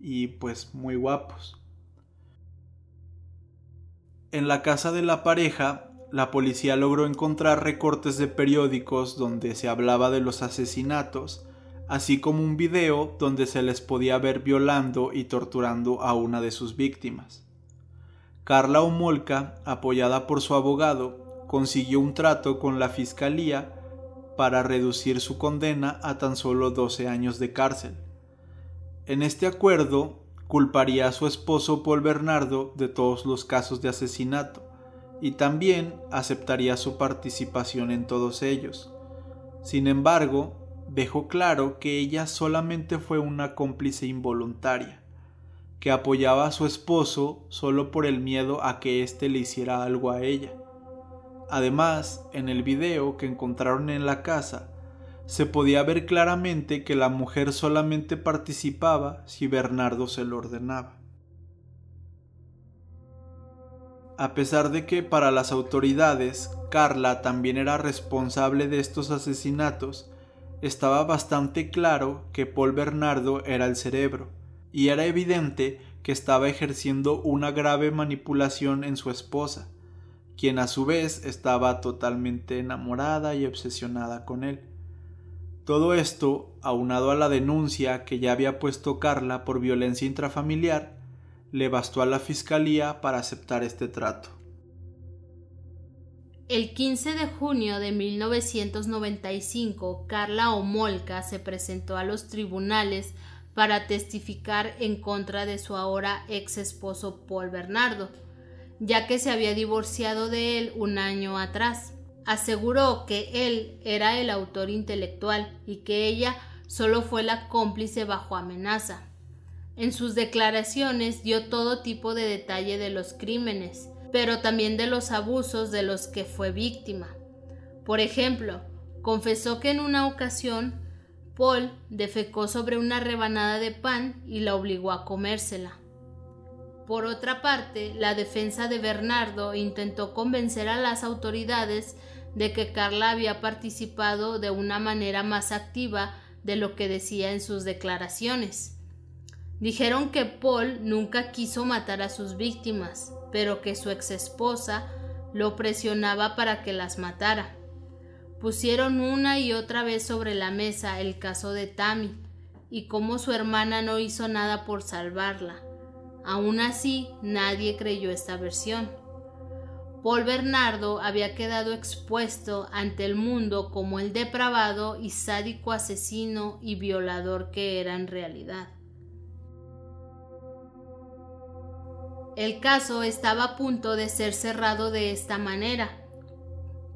y pues muy guapos. En la casa de la pareja, la policía logró encontrar recortes de periódicos donde se hablaba de los asesinatos así como un video donde se les podía ver violando y torturando a una de sus víctimas. Carla Omolka, apoyada por su abogado, consiguió un trato con la fiscalía para reducir su condena a tan solo 12 años de cárcel. En este acuerdo, culparía a su esposo Paul Bernardo de todos los casos de asesinato y también aceptaría su participación en todos ellos. Sin embargo, dejó claro que ella solamente fue una cómplice involuntaria, que apoyaba a su esposo solo por el miedo a que éste le hiciera algo a ella. Además, en el video que encontraron en la casa, se podía ver claramente que la mujer solamente participaba si Bernardo se lo ordenaba. A pesar de que para las autoridades Carla también era responsable de estos asesinatos, estaba bastante claro que Paul Bernardo era el cerebro, y era evidente que estaba ejerciendo una grave manipulación en su esposa, quien a su vez estaba totalmente enamorada y obsesionada con él. Todo esto, aunado a la denuncia que ya había puesto Carla por violencia intrafamiliar, le bastó a la fiscalía para aceptar este trato. El 15 de junio de 1995, Carla Omolka se presentó a los tribunales para testificar en contra de su ahora ex esposo Paul Bernardo, ya que se había divorciado de él un año atrás. Aseguró que él era el autor intelectual y que ella solo fue la cómplice bajo amenaza. En sus declaraciones dio todo tipo de detalle de los crímenes, pero también de los abusos de los que fue víctima. Por ejemplo, confesó que en una ocasión Paul defecó sobre una rebanada de pan y la obligó a comérsela. Por otra parte, la defensa de Bernardo intentó convencer a las autoridades de que Carla había participado de una manera más activa de lo que decía en sus declaraciones. Dijeron que Paul nunca quiso matar a sus víctimas, pero que su ex esposa lo presionaba para que las matara. Pusieron una y otra vez sobre la mesa el caso de Tammy y cómo su hermana no hizo nada por salvarla. Aún así, nadie creyó esta versión. Paul Bernardo había quedado expuesto ante el mundo como el depravado y sádico asesino y violador que era en realidad. El caso estaba a punto de ser cerrado de esta manera,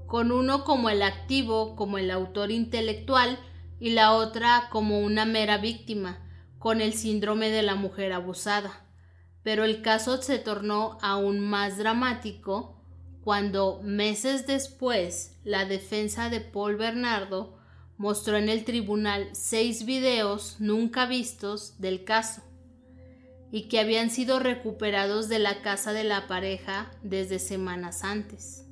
con uno como el activo, como el autor intelectual, y la otra como una mera víctima, con el síndrome de la mujer abusada. Pero el caso se tornó aún más dramático cuando meses después la defensa de Paul Bernardo mostró en el tribunal seis videos nunca vistos del caso y que habían sido recuperados de la casa de la pareja desde semanas antes.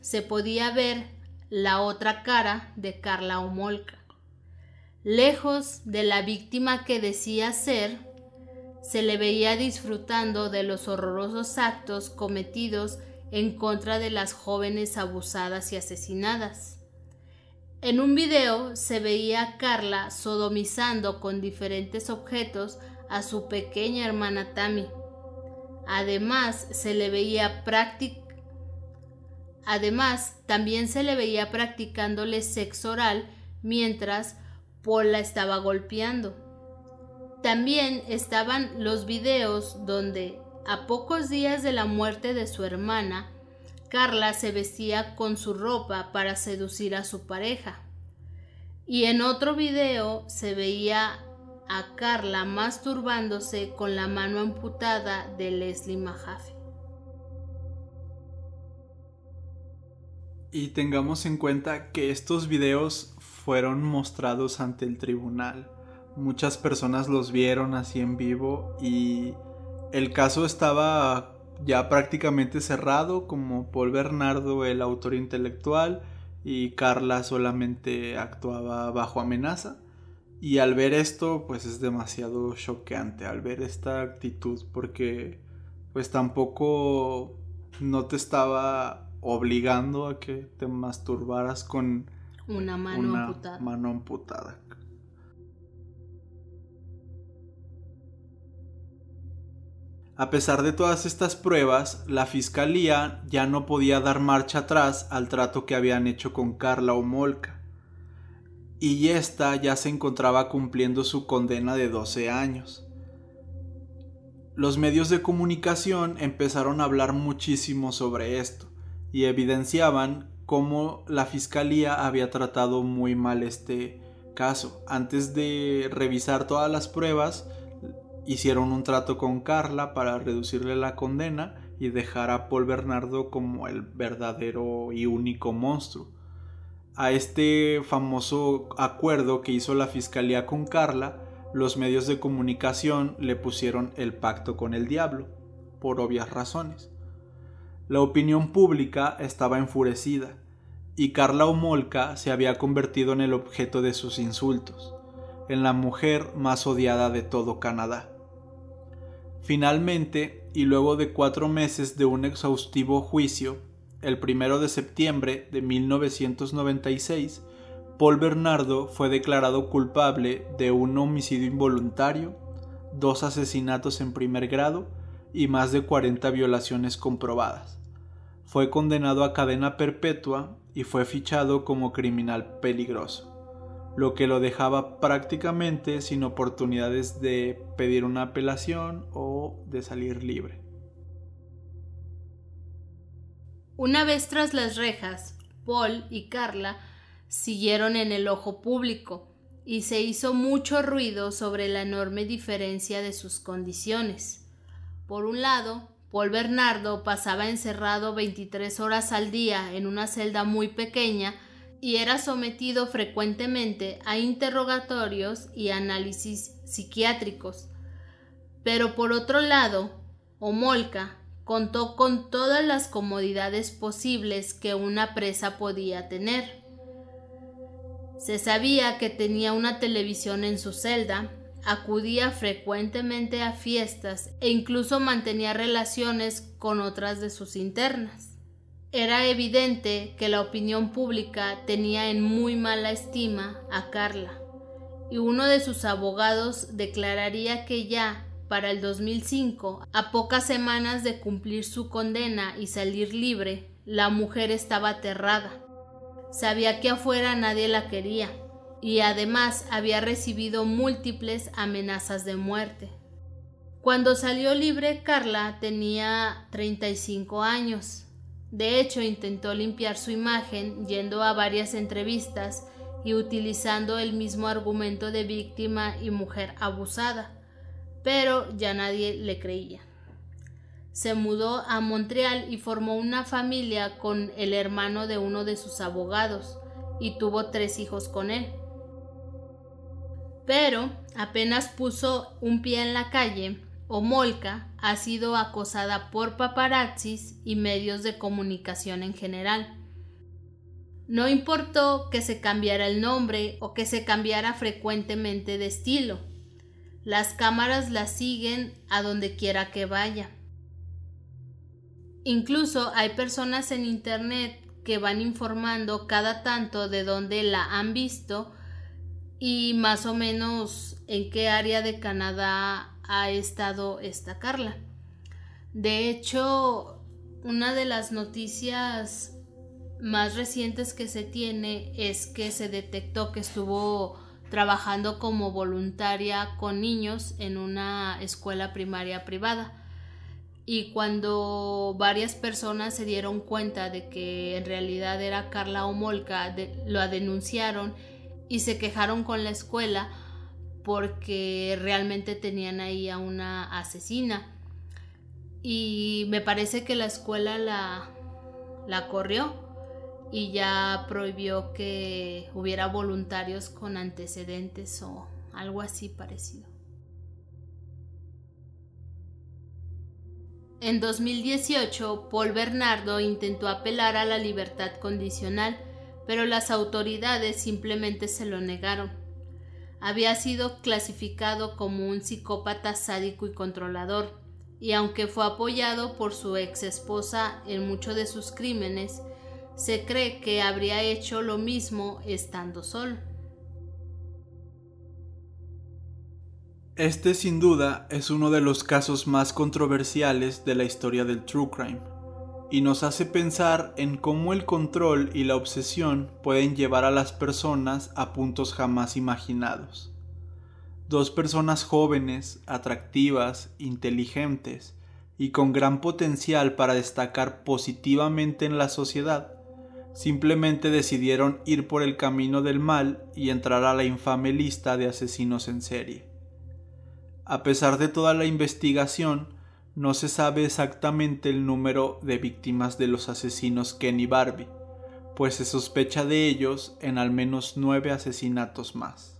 Se podía ver la otra cara de Carla Omolka. Lejos de la víctima que decía ser, se le veía disfrutando de los horrorosos actos cometidos en contra de las jóvenes abusadas y asesinadas. En un video se veía a Carla sodomizando con diferentes objetos a su pequeña hermana Tammy. Además, se le veía Además, también se le veía practicándole sexo oral mientras Paul la estaba golpeando. También estaban los videos donde, a pocos días de la muerte de su hermana, Carla se vestía con su ropa para seducir a su pareja. Y en otro video se veía a Carla masturbándose con la mano amputada de Leslie Mahaffey. Y tengamos en cuenta que estos videos fueron mostrados ante el tribunal. Muchas personas los vieron así en vivo y el caso estaba ya prácticamente cerrado como Paul Bernardo el autor intelectual y Carla solamente actuaba bajo amenaza. Y al ver esto, pues es demasiado choqueante al ver esta actitud porque pues tampoco no te estaba obligando a que te masturbaras con una mano amputada. Mano amputada. A pesar de todas estas pruebas, la fiscalía ya no podía dar marcha atrás al trato que habían hecho con Carla Omolka. Y ésta ya se encontraba cumpliendo su condena de 12 años. Los medios de comunicación empezaron a hablar muchísimo sobre esto y evidenciaban cómo la fiscalía había tratado muy mal este caso. Antes de revisar todas las pruebas, hicieron un trato con Carla para reducirle la condena y dejar a Paul Bernardo como el verdadero y único monstruo. A este famoso acuerdo que hizo la fiscalía con Carla, los medios de comunicación le pusieron el pacto con el diablo, por obvias razones. La opinión pública estaba enfurecida, y Carla Homolka se había convertido en el objeto de sus insultos, en la mujer más odiada de todo Canadá. Finalmente, y luego de cuatro meses de un exhaustivo juicio, el primero de septiembre de 1996, Paul Bernardo fue declarado culpable de un homicidio involuntario, dos asesinatos en primer grado y más de 40 violaciones comprobadas. Fue condenado a cadena perpetua y fue fichado como criminal peligroso lo que lo dejaba prácticamente sin oportunidades de pedir una apelación o de salir libre. Una vez tras las rejas, Paul y Carla siguieron en el ojo público y se hizo mucho ruido sobre la enorme diferencia de sus condiciones. Por un lado, Paul Bernardo pasaba encerrado 23 horas al día en una celda muy pequeña y era sometido frecuentemente a interrogatorios y análisis psiquiátricos. Pero por otro lado, Omolka contó con todas las comodidades posibles que una presa podía tener. Se sabía que tenía una televisión en su celda, acudía frecuentemente a fiestas e incluso mantenía relaciones con otras de sus internas. Era evidente que la opinión pública tenía en muy mala estima a Carla, y uno de sus abogados declararía que ya para el 2005, a pocas semanas de cumplir su condena y salir libre, la mujer estaba aterrada. Sabía que afuera nadie la quería, y además había recibido múltiples amenazas de muerte. Cuando salió libre, Carla tenía 35 años de hecho, intentó limpiar su imagen yendo a varias entrevistas y utilizando el mismo argumento de víctima y mujer abusada, pero ya nadie le creía. Se mudó a Montreal y formó una familia con el hermano de uno de sus abogados y tuvo tres hijos con él. Pero apenas puso un pie en la calle, Molka ha sido acosada por paparazzis y medios de comunicación en general. No importó que se cambiara el nombre o que se cambiara frecuentemente de estilo. Las cámaras la siguen a donde quiera que vaya. Incluso hay personas en Internet que van informando cada tanto de dónde la han visto y más o menos en qué área de Canadá ha estado esta Carla. De hecho, una de las noticias más recientes que se tiene es que se detectó que estuvo trabajando como voluntaria con niños en una escuela primaria privada. Y cuando varias personas se dieron cuenta de que en realidad era Carla Omolka, lo denunciaron y se quejaron con la escuela porque realmente tenían ahí a una asesina. Y me parece que la escuela la, la corrió y ya prohibió que hubiera voluntarios con antecedentes o algo así parecido. En 2018, Paul Bernardo intentó apelar a la libertad condicional, pero las autoridades simplemente se lo negaron. Había sido clasificado como un psicópata sádico y controlador, y aunque fue apoyado por su ex esposa en muchos de sus crímenes, se cree que habría hecho lo mismo estando solo. Este sin duda es uno de los casos más controversiales de la historia del True Crime, y nos hace pensar en cómo el control y la obsesión pueden llevar a las personas a puntos jamás imaginados. Dos personas jóvenes, atractivas, inteligentes y con gran potencial para destacar positivamente en la sociedad, simplemente decidieron ir por el camino del mal y entrar a la infame lista de asesinos en serie. A pesar de toda la investigación, no se sabe exactamente el número de víctimas de los asesinos Ken y Barbie, pues se sospecha de ellos en al menos nueve asesinatos más.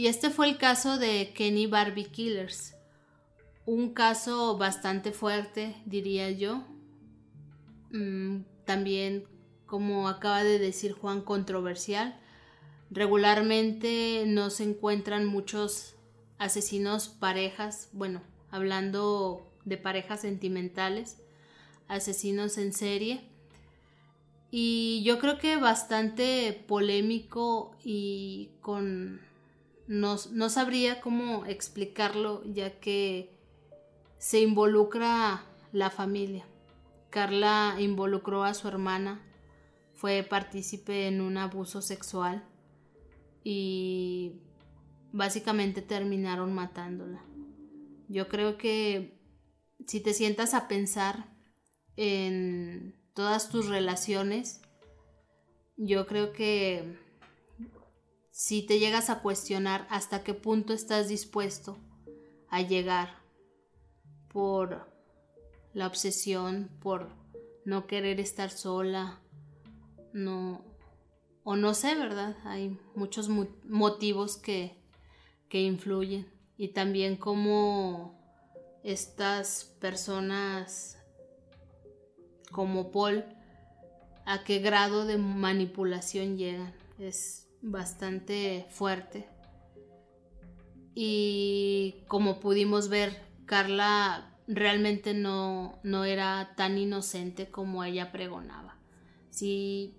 Y este fue el caso de Kenny Barbie Killers. Un caso bastante fuerte, diría yo. Mm, también, como acaba de decir Juan, controversial. Regularmente no se encuentran muchos asesinos parejas, bueno, hablando de parejas sentimentales, asesinos en serie. Y yo creo que bastante polémico y con no, sabría cómo explicarlo ya que se involucra la familia. Carla involucró a su hermana, fue partícipe en un abuso sexual y básicamente terminaron matándola. Yo creo que si te sientas a pensar en todas tus relaciones, yo creo que si te llegas a cuestionar hasta qué punto estás dispuesto a llegar por la obsesión, por no querer estar sola, no, o no sé, ¿verdad? Hay muchos motivos que, que influyen y también cómo estas personas como Paul, a qué grado de manipulación llegan. Es bastante fuerte. Y como pudimos ver, Carla realmente no, no era tan inocente como ella pregonaba. Sí,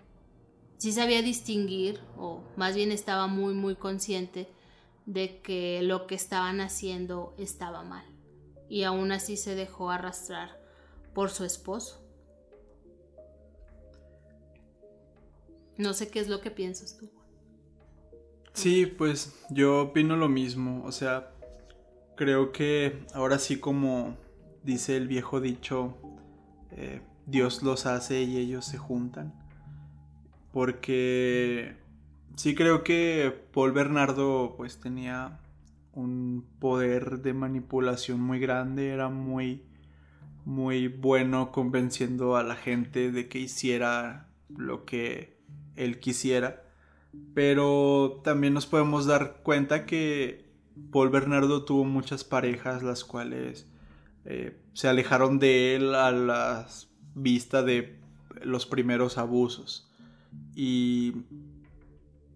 sí sabía distinguir, o más bien estaba muy, muy consciente de que lo que estaban haciendo estaba mal. Y aún así se dejó arrastrar por su esposo. No sé qué es lo que piensas tú. Sí, pues yo opino lo mismo. O sea, creo que ahora sí como dice el viejo dicho, eh, Dios los hace y ellos se juntan. Porque sí creo que Paul Bernardo pues tenía un poder de manipulación muy grande, era muy muy bueno convenciendo a la gente de que hiciera lo que él quisiera. Pero también nos podemos dar cuenta que Paul Bernardo tuvo muchas parejas las cuales eh, se alejaron de él a la vista de los primeros abusos. Y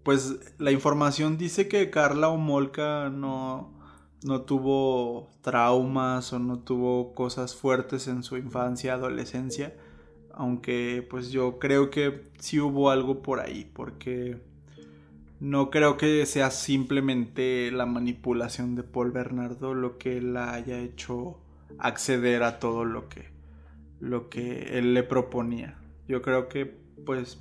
pues la información dice que Carla Omolka no, no tuvo traumas o no tuvo cosas fuertes en su infancia, adolescencia. Aunque pues yo creo que sí hubo algo por ahí, porque no creo que sea simplemente la manipulación de Paul Bernardo lo que la haya hecho acceder a todo lo que lo que él le proponía. Yo creo que pues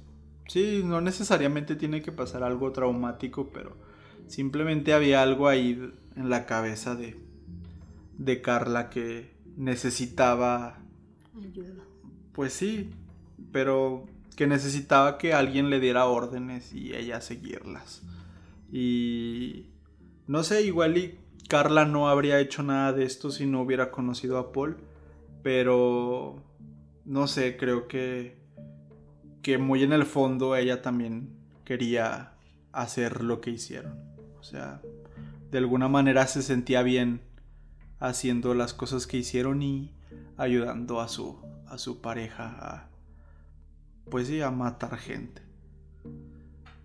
sí, no necesariamente tiene que pasar algo traumático, pero simplemente había algo ahí en la cabeza de de Carla que necesitaba ayuda. Pues sí, pero que necesitaba que alguien le diera órdenes y ella seguirlas. Y no sé, igual y Carla no habría hecho nada de esto si no hubiera conocido a Paul, pero no sé, creo que que muy en el fondo ella también quería hacer lo que hicieron. O sea, de alguna manera se sentía bien haciendo las cosas que hicieron y ayudando a su a su pareja a pues sí, a matar gente.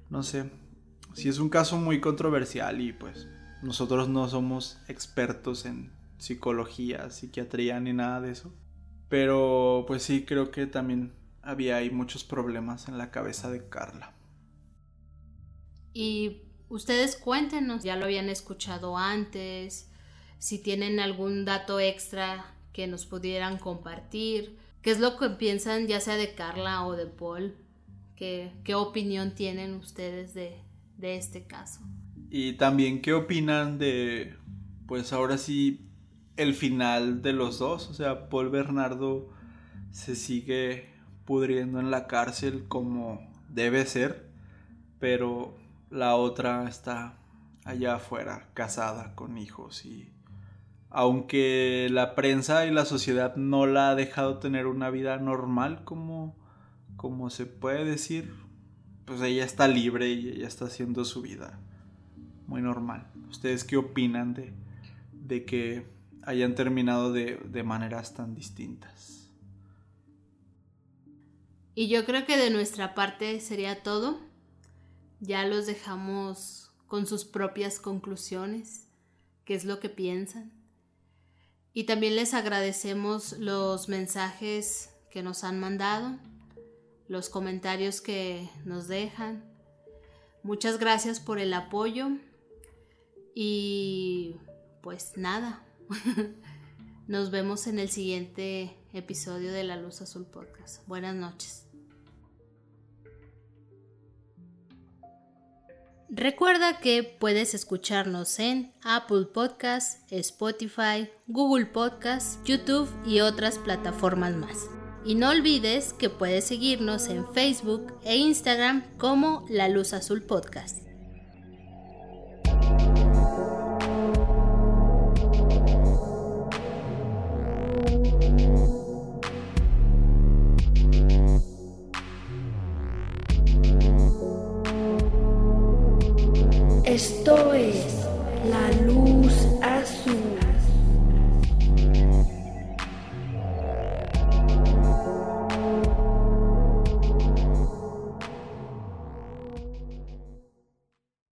No sé, si es un caso muy controversial y pues nosotros no somos expertos en psicología, psiquiatría ni nada de eso. Pero pues sí, creo que también había ahí muchos problemas en la cabeza de Carla. Y ustedes cuéntenos, ya lo habían escuchado antes, si tienen algún dato extra que nos pudieran compartir, qué es lo que piensan ya sea de Carla o de Paul, qué, qué opinión tienen ustedes de, de este caso. Y también qué opinan de, pues ahora sí, el final de los dos. O sea, Paul Bernardo se sigue pudriendo en la cárcel como debe ser, pero la otra está allá afuera, casada con hijos y aunque la prensa y la sociedad no la ha dejado tener una vida normal como como se puede decir, pues ella está libre y ella está haciendo su vida muy normal. ¿Ustedes qué opinan de, de que hayan terminado de, de maneras tan distintas? Y yo creo que de nuestra parte sería todo. Ya los dejamos con sus propias conclusiones, qué es lo que piensan. Y también les agradecemos los mensajes que nos han mandado, los comentarios que nos dejan. Muchas gracias por el apoyo y pues nada, nos vemos en el siguiente episodio de La Luz Azul Podcast. Buenas noches. Recuerda que puedes escucharnos en Apple Podcasts, Spotify, Google Podcasts, YouTube y otras plataformas más. Y no olvides que puedes seguirnos en Facebook e Instagram como La Luz Azul Podcast.